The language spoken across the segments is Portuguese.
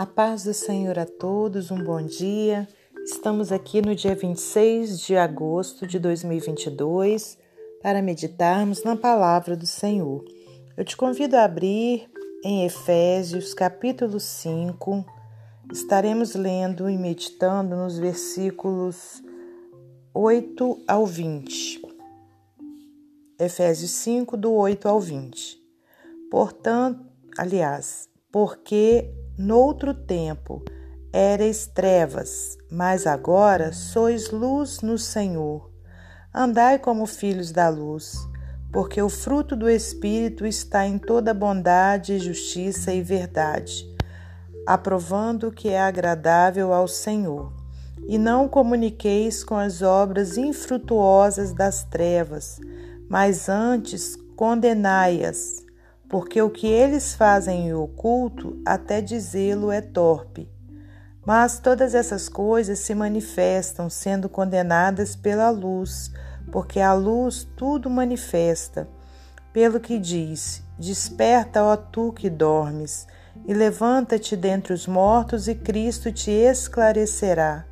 A paz do Senhor a todos, um bom dia. Estamos aqui no dia 26 de agosto de 2022 para meditarmos na palavra do Senhor. Eu te convido a abrir em Efésios, capítulo 5. Estaremos lendo e meditando nos versículos 8 ao 20. Efésios 5, do 8 ao 20. Portanto, aliás, porque noutro tempo erais trevas, mas agora sois luz no Senhor. Andai como filhos da luz, porque o fruto do Espírito está em toda bondade, justiça e verdade, aprovando o que é agradável ao Senhor. E não comuniqueis com as obras infrutuosas das trevas, mas antes condenai-as porque o que eles fazem em oculto, até dizê-lo é torpe. Mas todas essas coisas se manifestam, sendo condenadas pela luz, porque a luz tudo manifesta. Pelo que diz: Desperta, ó tu que dormes, e levanta-te dentre os mortos, e Cristo te esclarecerá.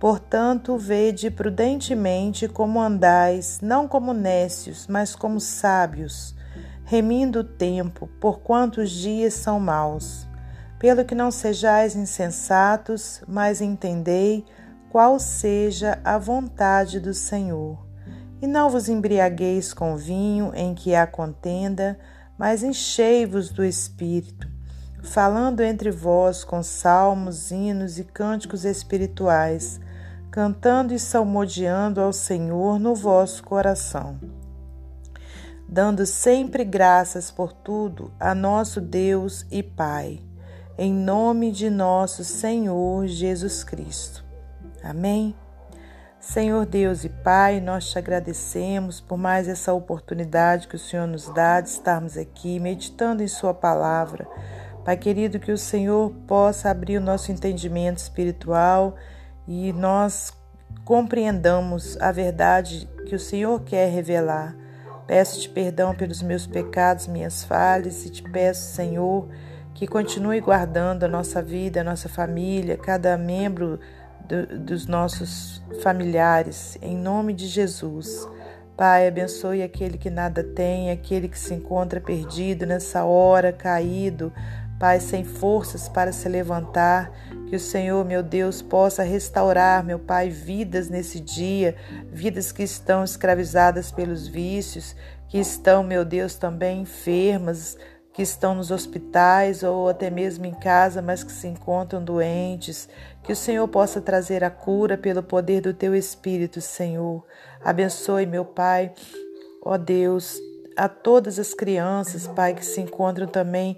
Portanto, vede prudentemente como andais, não como nécios, mas como sábios remindo o tempo, porquanto os dias são maus. Pelo que não sejais insensatos, mas entendei qual seja a vontade do Senhor. E não vos embriagueis com vinho em que há contenda, mas enchei-vos do Espírito, falando entre vós com salmos, hinos e cânticos espirituais, cantando e salmodiando ao Senhor no vosso coração dando sempre graças por tudo a nosso Deus e Pai, em nome de nosso Senhor Jesus Cristo. Amém. Senhor Deus e Pai, nós te agradecemos por mais essa oportunidade que o Senhor nos dá de estarmos aqui meditando em Sua palavra. Pai querido, que o Senhor possa abrir o nosso entendimento espiritual e nós compreendamos a verdade que o Senhor quer revelar. Peço-te perdão pelos meus pecados, minhas falhas, e te peço, Senhor, que continue guardando a nossa vida, a nossa família, cada membro do, dos nossos familiares, em nome de Jesus. Pai, abençoe aquele que nada tem, aquele que se encontra perdido nessa hora, caído, Pai, sem forças para se levantar. Que o Senhor, meu Deus, possa restaurar, meu Pai, vidas nesse dia, vidas que estão escravizadas pelos vícios, que estão, meu Deus, também enfermas, que estão nos hospitais ou até mesmo em casa, mas que se encontram doentes. Que o Senhor possa trazer a cura pelo poder do teu Espírito, Senhor. Abençoe, meu Pai, ó Deus, a todas as crianças, Pai, que se encontram também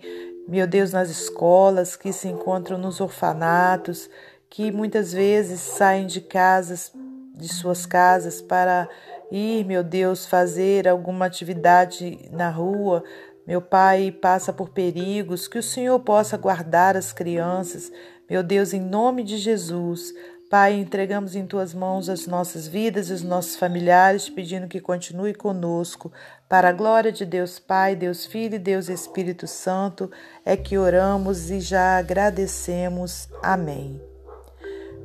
meu Deus, nas escolas, que se encontram nos orfanatos, que muitas vezes saem de casas, de suas casas, para ir, meu Deus, fazer alguma atividade na rua. Meu Pai passa por perigos, que o Senhor possa guardar as crianças. Meu Deus, em nome de Jesus, Pai, entregamos em tuas mãos as nossas vidas e os nossos familiares, pedindo que continue conosco. Para a glória de Deus Pai, Deus Filho e Deus Espírito Santo, é que oramos e já agradecemos. Amém.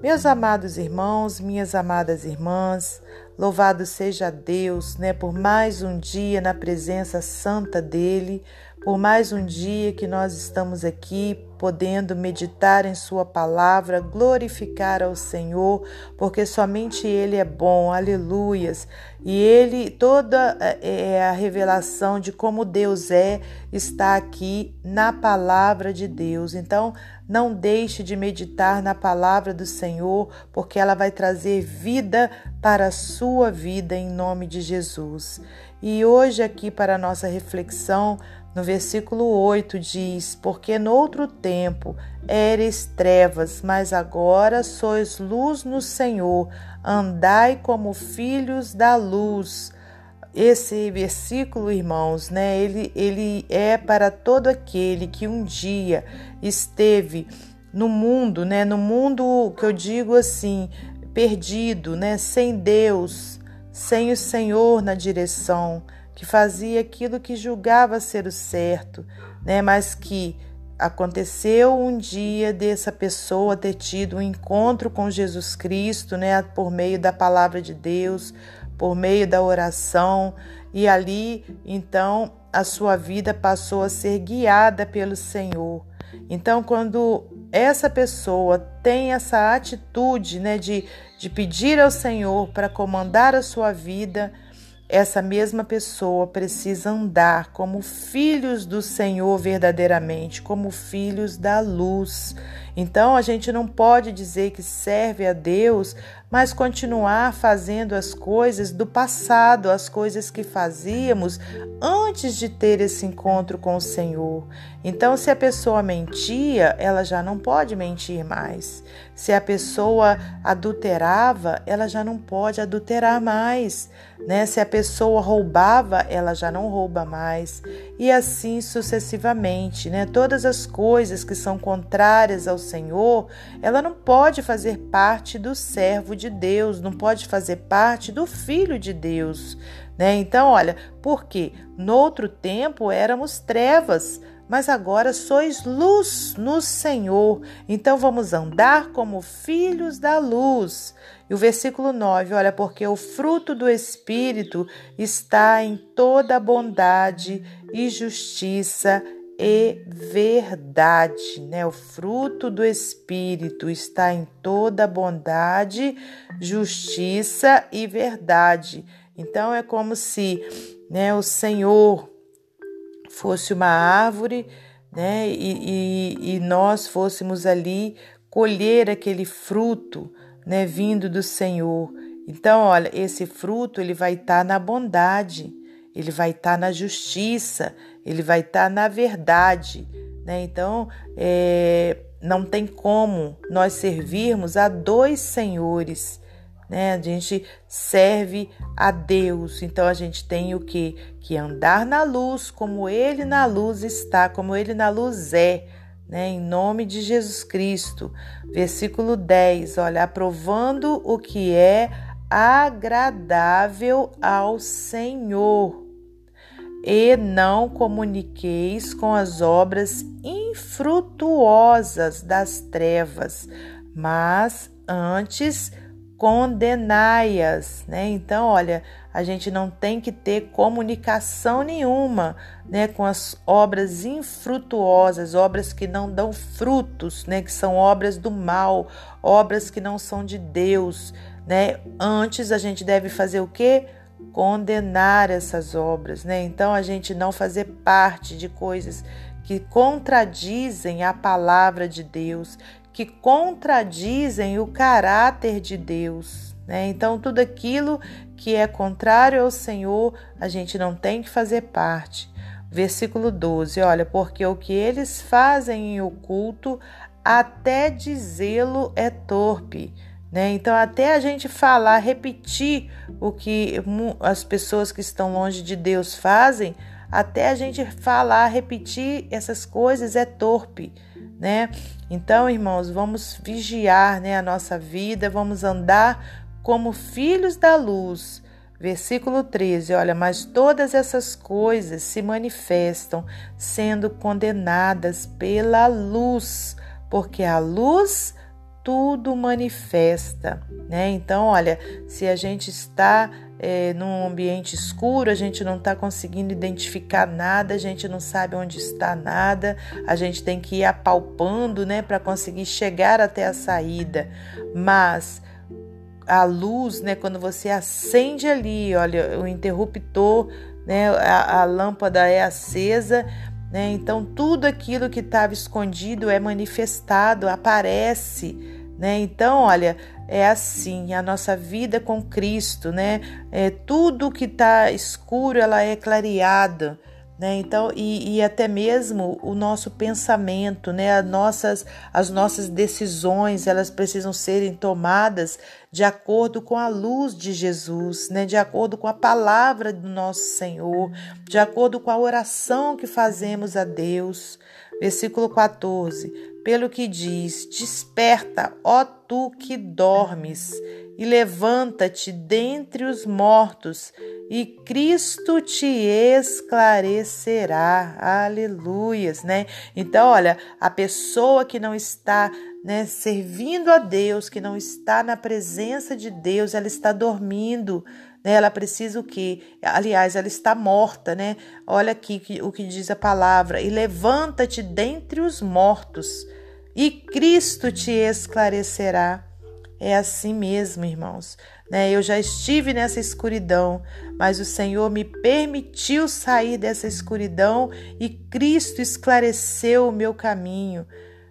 Meus amados irmãos, minhas amadas irmãs, louvado seja Deus, né, por mais um dia na presença santa dele, por mais um dia que nós estamos aqui podendo meditar em Sua palavra, glorificar ao Senhor, porque somente Ele é bom, aleluias. E Ele, toda é, é a revelação de como Deus é, está aqui na palavra de Deus. Então, não deixe de meditar na palavra do Senhor, porque ela vai trazer vida para a sua vida em nome de Jesus. E hoje, aqui para a nossa reflexão, no versículo 8 diz: Porque noutro tempo eres trevas, mas agora sois luz no Senhor, andai como filhos da luz. Esse versículo, irmãos, né, ele, ele é para todo aquele que um dia esteve no mundo, né, no mundo que eu digo assim, perdido, né, sem Deus, sem o Senhor na direção que fazia aquilo que julgava ser o certo, né? mas que aconteceu um dia dessa pessoa ter tido um encontro com Jesus Cristo, né, por meio da palavra de Deus, por meio da oração, e ali então a sua vida passou a ser guiada pelo Senhor. Então, quando essa pessoa tem essa atitude né, de, de pedir ao Senhor para comandar a sua vida, essa mesma pessoa precisa andar como filhos do Senhor verdadeiramente, como filhos da luz. Então a gente não pode dizer que serve a Deus, mas continuar fazendo as coisas do passado, as coisas que fazíamos antes de ter esse encontro com o Senhor. Então, se a pessoa mentia, ela já não pode mentir mais. Se a pessoa adulterava, ela já não pode adulterar mais. Né? Se a pessoa roubava, ela já não rouba mais. E assim sucessivamente. Né? Todas as coisas que são contrárias ao Senhor, ela não pode fazer parte do servo de Deus, não pode fazer parte do filho de Deus. Né? Então, olha, porque no outro tempo éramos trevas, mas agora sois luz no Senhor. Então vamos andar como filhos da luz. E o versículo 9, olha, porque o fruto do Espírito está em toda bondade e justiça e verdade, né? O fruto do Espírito está em toda bondade, justiça e verdade. Então é como se, né, o Senhor fosse uma árvore, né, e, e, e nós fôssemos ali colher aquele fruto, né, vindo do Senhor. Então, olha, esse fruto ele vai estar tá na bondade, ele vai estar tá na justiça, ele vai estar tá na verdade. Né? Então, é, não tem como nós servirmos a dois senhores. Né? A gente serve a Deus, então a gente tem o que? Que andar na luz, como Ele na luz está, como Ele na luz é. Né, em nome de Jesus Cristo. Versículo 10, olha, aprovando o que é agradável ao Senhor e não comuniqueis com as obras infrutuosas das trevas, mas antes condenai-as, né? Então, olha, a gente não tem que ter comunicação nenhuma, né, com as obras infrutuosas, obras que não dão frutos, né, que são obras do mal, obras que não são de Deus, né? Antes a gente deve fazer o quê? condenar essas obras, né? Então a gente não fazer parte de coisas que contradizem a palavra de Deus, que contradizem o caráter de Deus, né? Então tudo aquilo que é contrário ao Senhor, a gente não tem que fazer parte. Versículo 12, olha, porque o que eles fazem em oculto, até dizê-lo é torpe né? Então, até a gente falar, repetir o que as pessoas que estão longe de Deus fazem, até a gente falar, repetir essas coisas é torpe, né? Então, irmãos, vamos vigiar né, a nossa vida, vamos andar como filhos da luz. Versículo 13, olha, mas todas essas coisas se manifestam sendo condenadas pela luz, porque a luz tudo manifesta, né? Então, olha, se a gente está é, num ambiente escuro, a gente não está conseguindo identificar nada, a gente não sabe onde está nada, a gente tem que ir apalpando, né, para conseguir chegar até a saída. Mas a luz, né, quando você acende ali, olha, o interruptor, né, a, a lâmpada é acesa, né? Então tudo aquilo que estava escondido é manifestado, aparece né? Então, olha, é assim a nossa vida com Cristo, né? É, tudo que está escuro, ela é clareada. Né? Então, e, e, até mesmo o nosso pensamento, né? as, nossas, as nossas decisões, elas precisam serem tomadas de acordo com a luz de Jesus, né? de acordo com a palavra do nosso Senhor, de acordo com a oração que fazemos a Deus. Versículo 14: Pelo que diz: Desperta, ó tu que dormes, e levanta-te dentre os mortos, e Cristo te esclarecerá. Aleluias, né? Então, olha, a pessoa que não está né, servindo a Deus, que não está na presença de Deus, ela está dormindo, né? Ela precisa o quê? Aliás, ela está morta, né? Olha aqui o que diz a palavra: e levanta-te dentre os mortos, e Cristo te esclarecerá. É assim mesmo, irmãos. Né? Eu já estive nessa escuridão, mas o Senhor me permitiu sair dessa escuridão e Cristo esclareceu o meu caminho.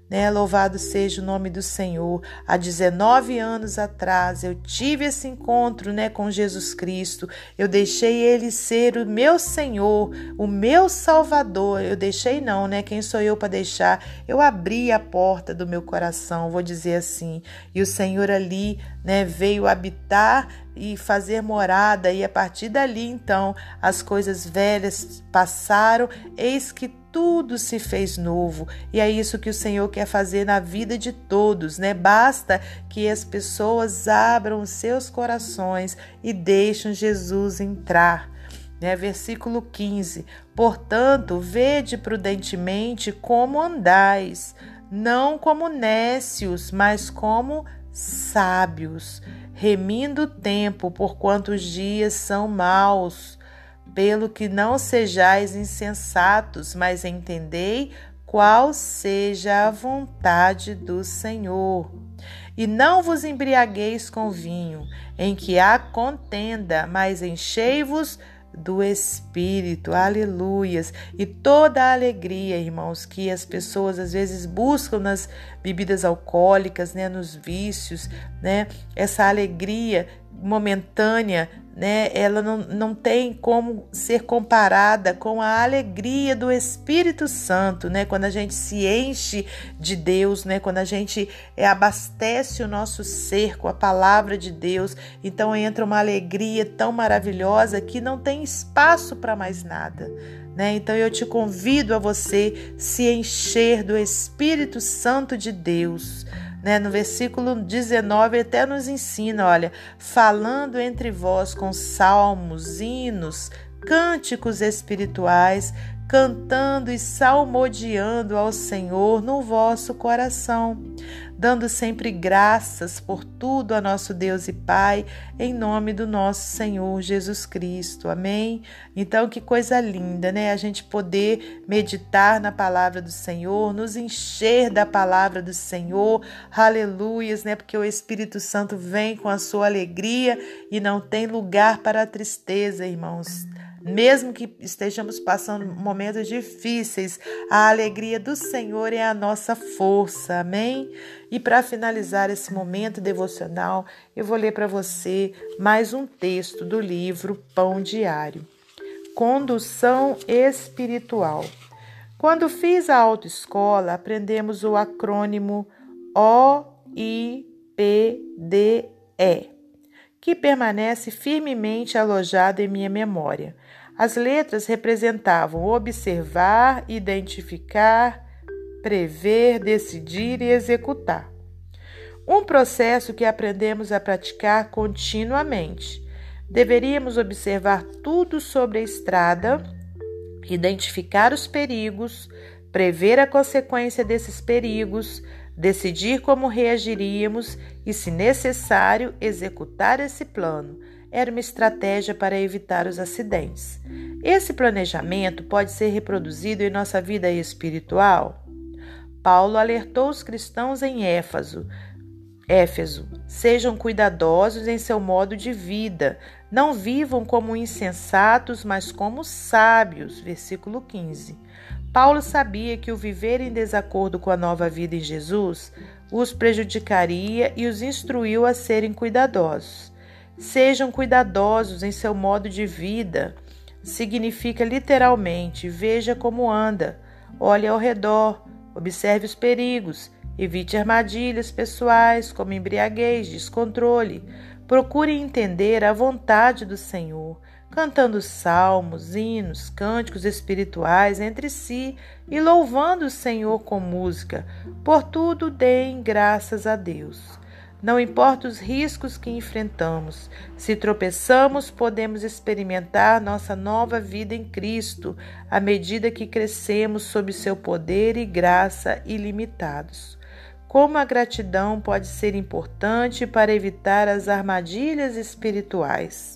Né? Louvado seja o nome do Senhor. Há 19 anos atrás eu tive esse encontro né, com Jesus Cristo. Eu deixei ele ser o meu Senhor, o meu Salvador. Eu deixei não, né? Quem sou eu para deixar? Eu abri a porta do meu coração, vou dizer assim. E o Senhor ali né, veio habitar e fazer morada, e a partir dali então as coisas velhas passaram, eis que tudo se fez novo. E é isso que o Senhor quer fazer na vida de todos, né? Basta que as pessoas abram seus corações e deixem Jesus entrar. Né? Versículo 15: Portanto, vede prudentemente como andais, não como nécios, mas como sábios, remindo o tempo, porquanto os dias são maus. Pelo que não sejais insensatos, mas entendei qual seja a vontade do Senhor. E não vos embriagueis com vinho, em que há contenda, mas enchei-vos do Espírito, aleluias. E toda a alegria, irmãos, que as pessoas às vezes buscam nas bebidas alcoólicas, né, nos vícios, né, essa alegria momentânea né? Ela não, não tem como ser comparada com a alegria do Espírito Santo, né? Quando a gente se enche de Deus, né? Quando a gente é, abastece o nosso ser com a palavra de Deus, então entra uma alegria tão maravilhosa que não tem espaço para mais nada. Né? Então eu te convido a você se encher do Espírito Santo de Deus né? No versículo 19 até nos ensina, olha, falando entre vós com salmos, hinos, cânticos espirituais, cantando e salmodiando ao Senhor no vosso coração, dando sempre graças por tudo a nosso Deus e Pai, em nome do nosso Senhor Jesus Cristo. Amém? Então, que coisa linda, né? A gente poder meditar na palavra do Senhor, nos encher da palavra do Senhor, aleluias, né? Porque o Espírito Santo vem com a sua alegria e não tem lugar para a tristeza, irmãos. Mesmo que estejamos passando momentos difíceis, a alegria do Senhor é a nossa força. Amém? E para finalizar esse momento devocional, eu vou ler para você mais um texto do livro Pão Diário. Condução espiritual. Quando fiz a autoescola, aprendemos o acrônimo OIPDE, que permanece firmemente alojado em minha memória. As letras representavam observar, identificar, prever, decidir e executar. Um processo que aprendemos a praticar continuamente. Deveríamos observar tudo sobre a estrada, identificar os perigos, prever a consequência desses perigos, decidir como reagiríamos e, se necessário, executar esse plano era uma estratégia para evitar os acidentes. Esse planejamento pode ser reproduzido em nossa vida espiritual? Paulo alertou os cristãos em Éfeso, Éfeso, sejam cuidadosos em seu modo de vida, não vivam como insensatos, mas como sábios. Versículo 15. Paulo sabia que o viver em desacordo com a nova vida em Jesus os prejudicaria e os instruiu a serem cuidadosos. Sejam cuidadosos em seu modo de vida. Significa literalmente: veja como anda, olhe ao redor, observe os perigos, evite armadilhas pessoais como embriaguez, descontrole. Procure entender a vontade do Senhor, cantando salmos, hinos, cânticos espirituais entre si e louvando o Senhor com música. Por tudo deem graças a Deus. Não importa os riscos que enfrentamos, se tropeçamos, podemos experimentar nossa nova vida em Cristo à medida que crescemos sob seu poder e graça ilimitados. Como a gratidão pode ser importante para evitar as armadilhas espirituais.